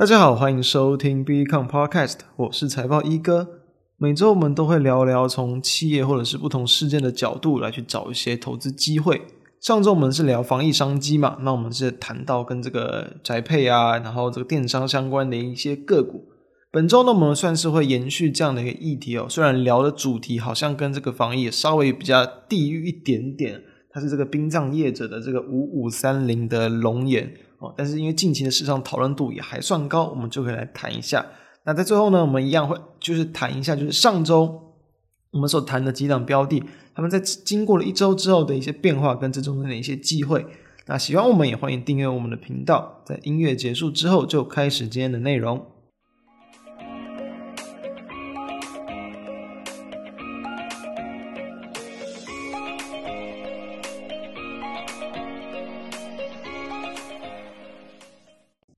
大家好，欢迎收听 Become Podcast，我是财报一哥。每周我们都会聊聊从企业或者是不同事件的角度来去找一些投资机会。上周我们是聊防疫商机嘛，那我们是谈到跟这个宅配啊，然后这个电商相关的一些个股。本周呢，我们算是会延续这样的一个议题哦。虽然聊的主题好像跟这个防疫稍微比较地域一点点，它是这个殡葬业者的这个五五三零的龙岩。哦，但是因为近期的市场讨论度也还算高，我们就可以来谈一下。那在最后呢，我们一样会就是谈一下，就是上周我们所谈的几档标的，他们在经过了一周之后的一些变化跟这中间的一些机会。那喜欢我们也欢迎订阅我们的频道。在音乐结束之后，就开始今天的内容。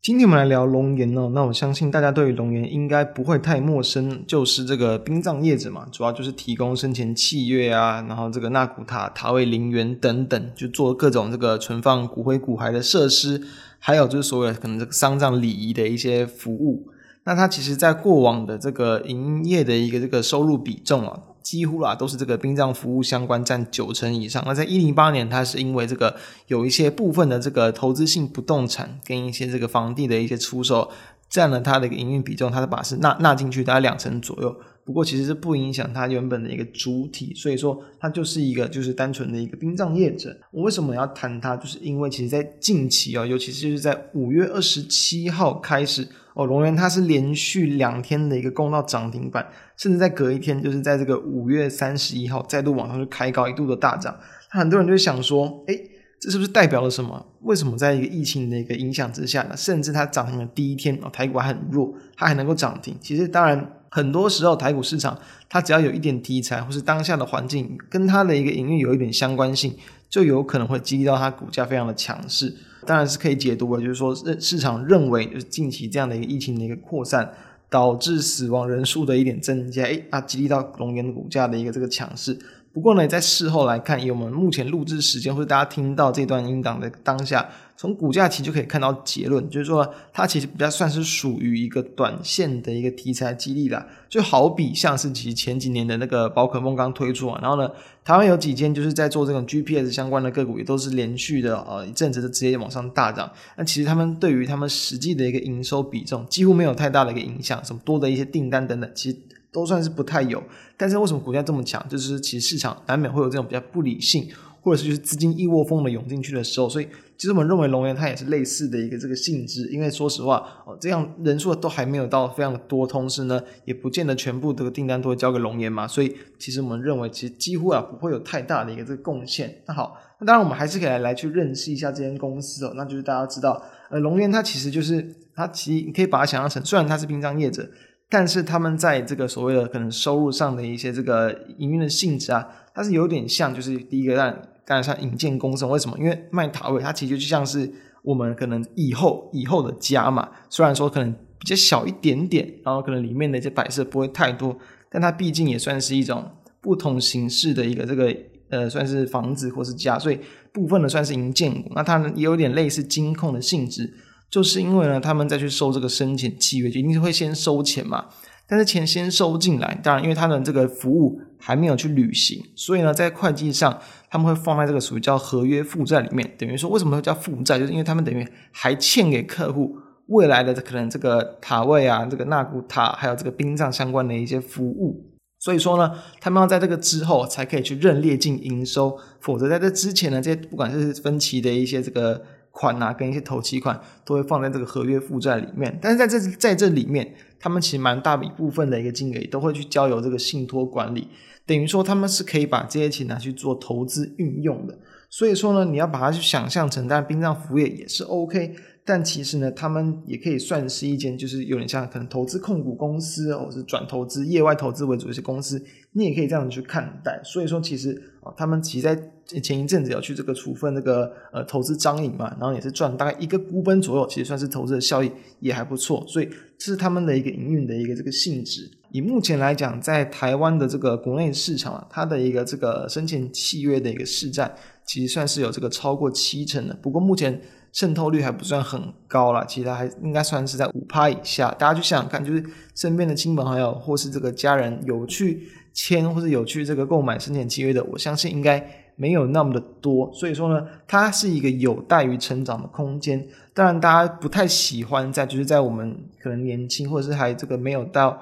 今天我们来聊龙岩哦，那我相信大家对于龙岩应该不会太陌生，就是这个殡葬业者嘛，主要就是提供生前契约啊，然后这个纳骨塔、塔位、陵园等等，就做各种这个存放骨灰骨骸的设施，还有就是所谓的可能这个丧葬礼仪的一些服务。那它其实在过往的这个营业的一个这个收入比重啊。几乎啦，都是这个殡葬服务相关占九成以上。那在一零八年，它是因为这个有一些部分的这个投资性不动产跟一些这个房地的一些出售，占了它的一个营运比重，它的把是纳纳进去大概两成左右。不过其实是不影响它原本的一个主体，所以说它就是一个就是单纯的一个殡葬业者。我为什么要谈它？就是因为其实在近期哦，尤其是就是在五月二十七号开始。哦，龙源它是连续两天的一个攻到涨停板，甚至在隔一天，就是在这个五月三十一号再度往上去开高，一度的大涨。很多人就想说，诶，这是不是代表了什么？为什么在一个疫情的一个影响之下呢？甚至它涨停的第一天，哦，台股还很弱，它还能够涨停。其实当然，很多时候台股市场它只要有一点题材，或是当下的环境跟它的一个营运有一点相关性，就有可能会激励到它股价非常的强势。当然是可以解读的，就是说，市场认为就是近期这样的一个疫情的一个扩散，导致死亡人数的一点增加，诶，啊，激励到龙岩股价的一个这个强势。不过呢，在事后来看，以我们目前录制时间或者大家听到这段音档的当下，从股价其实就可以看到结论，就是说它其实比较算是属于一个短线的一个题材激励啦。就好比像是其实前几年的那个宝可梦刚推出啊，然后呢，台湾有几间就是在做这种 GPS 相关的个股，也都是连续的呃一阵子就直接往上大涨。那其实他们对于他们实际的一个营收比重几乎没有太大的一个影响，什么多的一些订单等等，其实。都算是不太有，但是为什么股价这么强？就是其实市场难免会有这种比较不理性，或者是就是资金一窝蜂的涌进去的时候，所以其实我们认为龙岩它也是类似的一个这个性质。因为说实话，哦，这样人数都还没有到非常的多，同时呢，也不见得全部这个订单都会交给龙岩嘛，所以其实我们认为其实几乎啊不会有太大的一个这个贡献。那好，那当然我们还是可以来来去认识一下这间公司哦，那就是大家知道，呃，龙岩它其实就是它其实你可以把它想象成，虽然它是殡葬业者。但是他们在这个所谓的可能收入上的一些这个营运的性质啊，它是有点像，就是第一个让当然像引荐公司，为什么？因为卖塔位，它其实就像是我们可能以后以后的家嘛。虽然说可能比较小一点点，然后可能里面的一些摆设不会太多，但它毕竟也算是一种不同形式的一个这个呃，算是房子或是家，所以部分的算是营建。那它也有点类似金控的性质。就是因为呢，他们再去收这个生前契约，就一定是会先收钱嘛。但是钱先收进来，当然，因为他的这个服务还没有去履行，所以呢，在会计上他们会放在这个属于叫合约负债里面。等于说，为什么会叫负债？就是因为他们等于还欠给客户未来的可能这个塔位啊，这个纳骨塔，还有这个殡葬相关的一些服务。所以说呢，他们要在这个之后才可以去认列进营收，否则在这之前呢，这些不管是分期的一些这个。款啊，跟一些投期款都会放在这个合约负债里面，但是在这在这里面，他们其实蛮大一部分的一个金额都会去交由这个信托管理，等于说他们是可以把这些钱拿去做投资运用的。所以说呢，你要把它去想象成，但殡葬服务业也是 OK，但其实呢，他们也可以算是一间就是有点像可能投资控股公司，或者是转投资业外投资为主的一些公司，你也可以这样去看待。所以说，其实啊，他们其实在。前一阵子要去这个处分那个呃投资张颖嘛，然后也是赚大概一个股本左右，其实算是投资的效益也还不错，所以这是他们的一个营运的一个这个性质。以目前来讲，在台湾的这个国内市场啊，它的一个这个生前契约的一个市占，其实算是有这个超过七成的。不过目前渗透率还不算很高啦，其实还应该算是在五趴以下。大家去想想看，就是身边的亲朋好友或是这个家人有去签或是有去这个购买生前契约的，我相信应该没有那么的多。所以说呢，它是一个有待于成长的空间。当然，大家不太喜欢在就是在我们可能年轻或者是还这个没有到。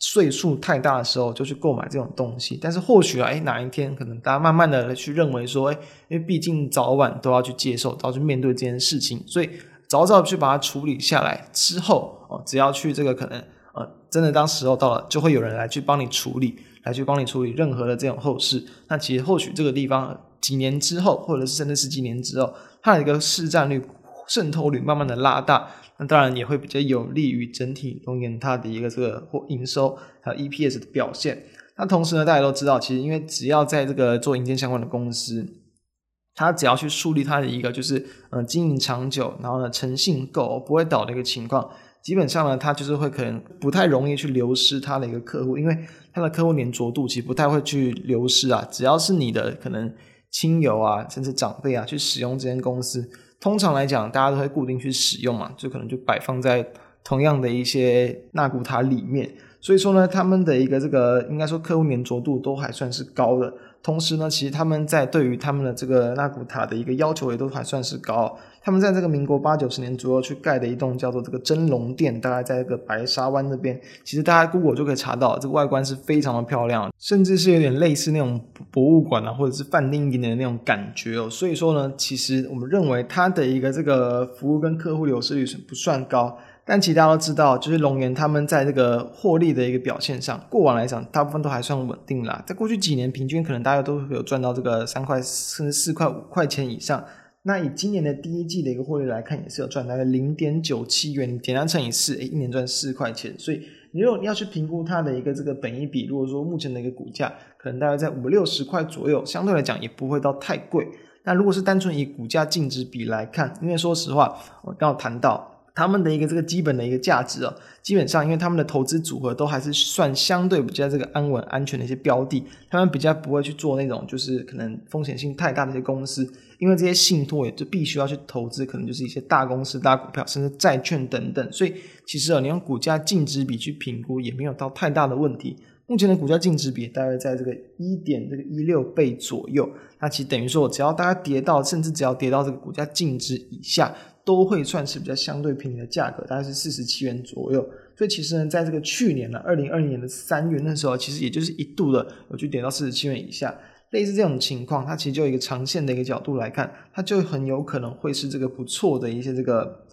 岁数太大的时候就去购买这种东西，但是或许啊，诶，哪一天可能大家慢慢的去认为说，诶，因为毕竟早晚都要去接受，都要去面对这件事情，所以早早去把它处理下来之后，哦，只要去这个可能，呃，真的当时候到了，就会有人来去帮你处理，来去帮你处理任何的这种后事。那其实或许这个地方几年之后，或者是甚至十几年之后，它的一个市占率、渗透率慢慢的拉大。那当然也会比较有利于整体龙岩它的一个这个或营收还有 EPS 的表现。那同时呢，大家都知道，其实因为只要在这个做营建相关的公司，它只要去树立它的一个就是呃经营长久，然后呢诚信够，不会倒的一个情况，基本上呢，它就是会可能不太容易去流失它的一个客户，因为它的客户黏着度其实不太会去流失啊。只要是你的可能亲友啊，甚至长辈啊去使用这间公司。通常来讲，大家都会固定去使用嘛，就可能就摆放在同样的一些纳古塔里面。所以说呢，他们的一个这个应该说客户粘着度都还算是高的。同时呢，其实他们在对于他们的这个纳古塔的一个要求也都还算是高。他们在这个民国八九十年左右去盖的一栋叫做这个真龙殿，大概在这个白沙湾那边。其实大家 Google 就可以查到，这个外观是非常的漂亮，甚至是有点类似那种博物馆啊，或者是饭店一点点的那种感觉哦。所以说呢，其实我们认为它的一个这个服务跟客户流失率是不算高。但其实大家都知道，就是龙岩他们在这个获利的一个表现上，过往来讲大部分都还算稳定啦。在过去几年，平均可能大家都有赚到这个三块甚至四块五块钱以上。那以今年的第一季的一个获利来看，也是有赚大概零点九七元，简单乘以四，诶，一年赚四块钱。所以你如果你要去评估它的一个这个本益比，如果说目前的一个股价可能大概在五六十块左右，相对来讲也不会到太贵。那如果是单纯以股价净值比来看，因为说实话，我刚好谈到。他们的一个这个基本的一个价值哦，基本上因为他们的投资组合都还是算相对比较这个安稳安全的一些标的，他们比较不会去做那种就是可能风险性太大的一些公司，因为这些信托也就必须要去投资，可能就是一些大公司、大股票，甚至债券等等，所以其实哦，你用股价净值比去评估也没有到太大的问题。目前的股价净值比大概在这个一点这个一六倍左右，那其实等于说，只要大家跌到，甚至只要跌到这个股价净值以下。都会算是比较相对便宜的价格，大概是四十七元左右。所以其实呢，在这个去年呢，二零二零年的三月那时候，其实也就是一度的有去点到四十七元以下，类似这种情况，它其实就一个长线的一个角度来看，它就很有可能会是这个不错的一些这个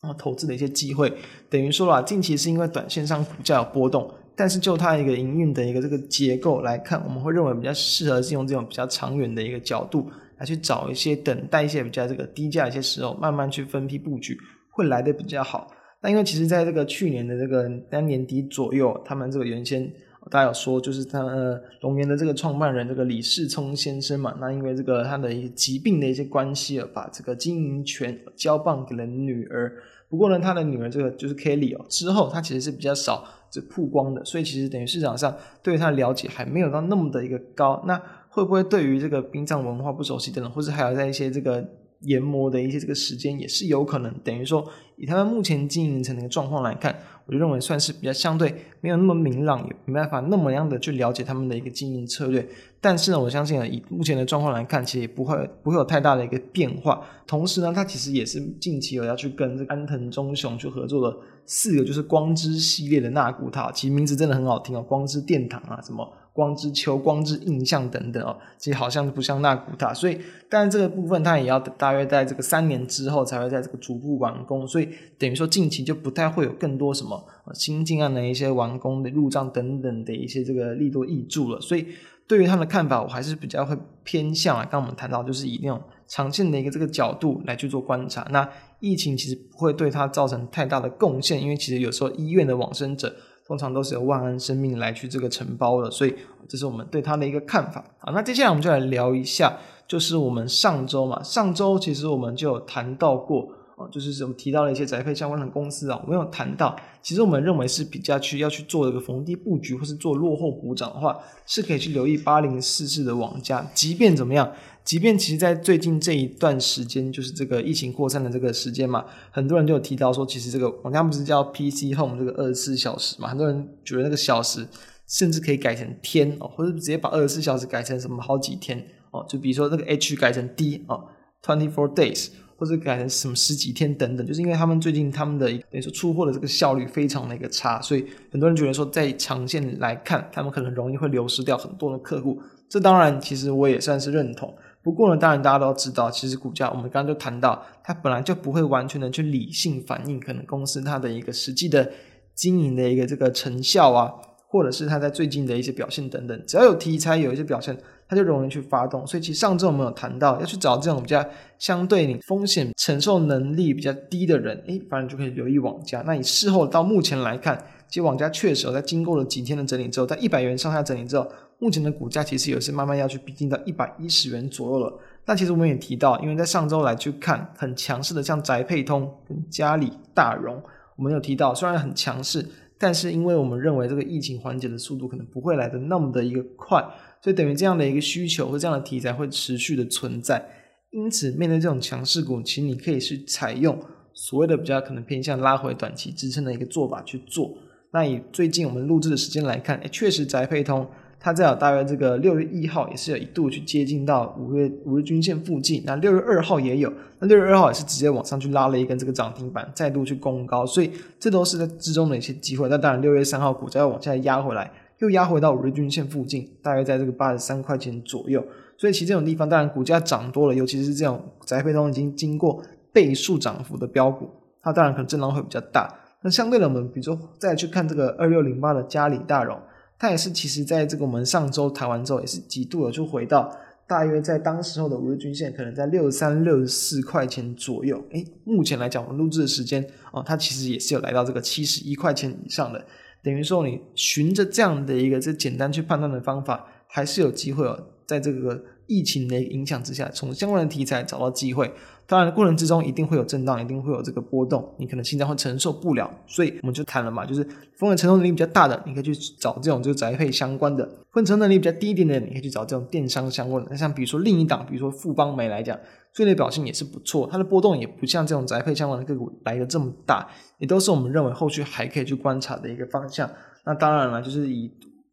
啊投资的一些机会。等于说啦，近期是因为短线上股价有波动，但是就它一个营运的一个这个结构来看，我们会认为比较适合是用这种比较长远的一个角度。来去找一些等待一些比较这个低价一些时候，慢慢去分批布局，会来的比较好。那因为其实在这个去年的这个当年底左右，他们这个原先大家有说，就是他呃龙岩的这个创办人这个李世聪先生嘛，那因为这个他的一些疾病的一些关系而把这个经营权交棒给了女儿。不过呢，他的女儿这个就是 Kelly 哦，之后他其实是比较少这曝光的，所以其实等于市场上对他了解还没有到那么的一个高。那会不会对于这个殡葬文化不熟悉的人，或者还有在一些这个研磨的一些这个时间，也是有可能。等于说，以他们目前经营成的一个状况来看，我就认为算是比较相对没有那么明朗，也没办法那么样的去了解他们的一个经营策略。但是呢，我相信呢，以目前的状况来看，其实也不会不会有太大的一个变化。同时呢，他其实也是近期有要去跟这个安藤忠雄去合作的四个就是光之系列的纳古塔，其实名字真的很好听哦，光之殿堂啊什么。光之丘、光之印象等等哦，其实好像不像纳古塔，所以当然这个部分它也要大约在这个三年之后才会在这个逐步完工，所以等于说近期就不太会有更多什么新进案的一些完工的入账等等的一些这个力度挹注了，所以对于他们的看法，我还是比较会偏向啊，刚刚我们谈到就是以那种长线的一个这个角度来去做观察，那疫情其实不会对它造成太大的贡献，因为其实有时候医院的往生者。通常都是由万安生命来去这个承包的，所以这是我们对它的一个看法。好，那接下来我们就来聊一下，就是我们上周嘛，上周其实我们就有谈到过，哦，就是我们提到了一些宅配相关的公司啊，我们有谈到，其实我们认为是比较去要去做一个逢低布局或是做落后补涨的话，是可以去留意八零四四的网家，即便怎么样，即便其实，在最近这一段时间，就是这个疫情扩散的这个时间嘛，很多人就有提到说，其实这个网家不是叫 PC Home 这个二十四小时嘛，很多人觉得那个小时甚至可以改成天哦，或者直接把二十四小时改成什么好几天哦，就比如说那个 H 改成 D 哦，twenty four days，或者改成什么十几天等等，就是因为他们最近他们的等于说出货的这个效率非常的一个差，所以很多人觉得说，在长线来看，他们可能容易会流失掉很多的客户。这当然，其实我也算是认同。不过呢，当然大家都知道，其实股价我们刚刚就谈到，它本来就不会完全的去理性反映可能公司它的一个实际的经营的一个这个成效啊，或者是它在最近的一些表现等等。只要有题材有一些表现，它就容易去发动。所以其实上周我们有谈到，要去找这种比较相对你风险承受能力比较低的人，诶，反正就可以留意网家。那你事后到目前来看，其实网家确实在经过了几天的整理之后，在一百元上下整理之后。目前的股价其实也是慢慢要去逼近到一百一十元左右了。那其实我们也提到，因为在上周来去看很强势的像宅配通跟嘉里大荣，我们有提到虽然很强势，但是因为我们认为这个疫情缓解的速度可能不会来的那么的一个快，所以等于这样的一个需求或这样的题材会持续的存在。因此，面对这种强势股，其实你可以去采用所谓的比较可能偏向拉回短期支撑的一个做法去做。那以最近我们录制的时间来看，诶，确实宅配通。它在大约这个六月一号也是有一度去接近到五月五日均线附近，那六月二号也有，那六月二号也是直接往上去拉了一根这个涨停板，再度去攻高，所以这都是在之中的一些机会。那当然六月三号股价又往下压回来，又压回到五日均线附近，大约在这个八十三块钱左右。所以其实这种地方，当然股价涨多了，尤其是这种宅配通已经经过倍数涨幅的标股，它当然可能震荡会比较大。那相对的，我们比如说再去看这个二六零八的嘉里大荣。它也是，其实在这个我们上周谈完之后，也是几度有就回到大约在当时候的五日均线，可能在六十三、六四块钱左右。诶，目前来讲，我们录制的时间哦，它其实也是有来到这个七十一块钱以上的。等于说，你循着这样的一个这简单去判断的方法，还是有机会哦，在这个疫情的影响之下，从相关的题材找到机会。当然，过程之中一定会有震荡，一定会有这个波动，你可能心脏会承受不了，所以我们就谈了嘛，就是风险承受能力比较大的，你可以去找这种就是宅配相关的；风险承受能力比较低一点的，你可以去找这种电商相关的。那像比如说另一档，比如说富邦媒来讲，最近表现也是不错，它的波动也不像这种宅配相关的个股来的这么大，也都是我们认为后续还可以去观察的一个方向。那当然了，就是以。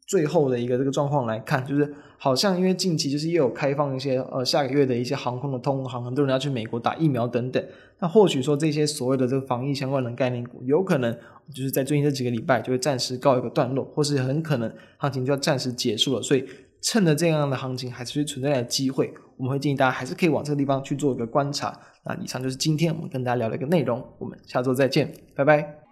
最后的一个这个状况来看，就是好像因为近期就是又有开放一些呃下个月的一些航空的通航，很多人要去美国打疫苗等等。那或许说这些所谓的这个防疫相关的概念股，有可能就是在最近这几个礼拜就会暂时告一个段落，或是很可能行情就要暂时结束了。所以趁着这样的行情还是存在的机会，我们会建议大家还是可以往这个地方去做一个观察。那以上就是今天我们跟大家聊的一个内容，我们下周再见，拜拜。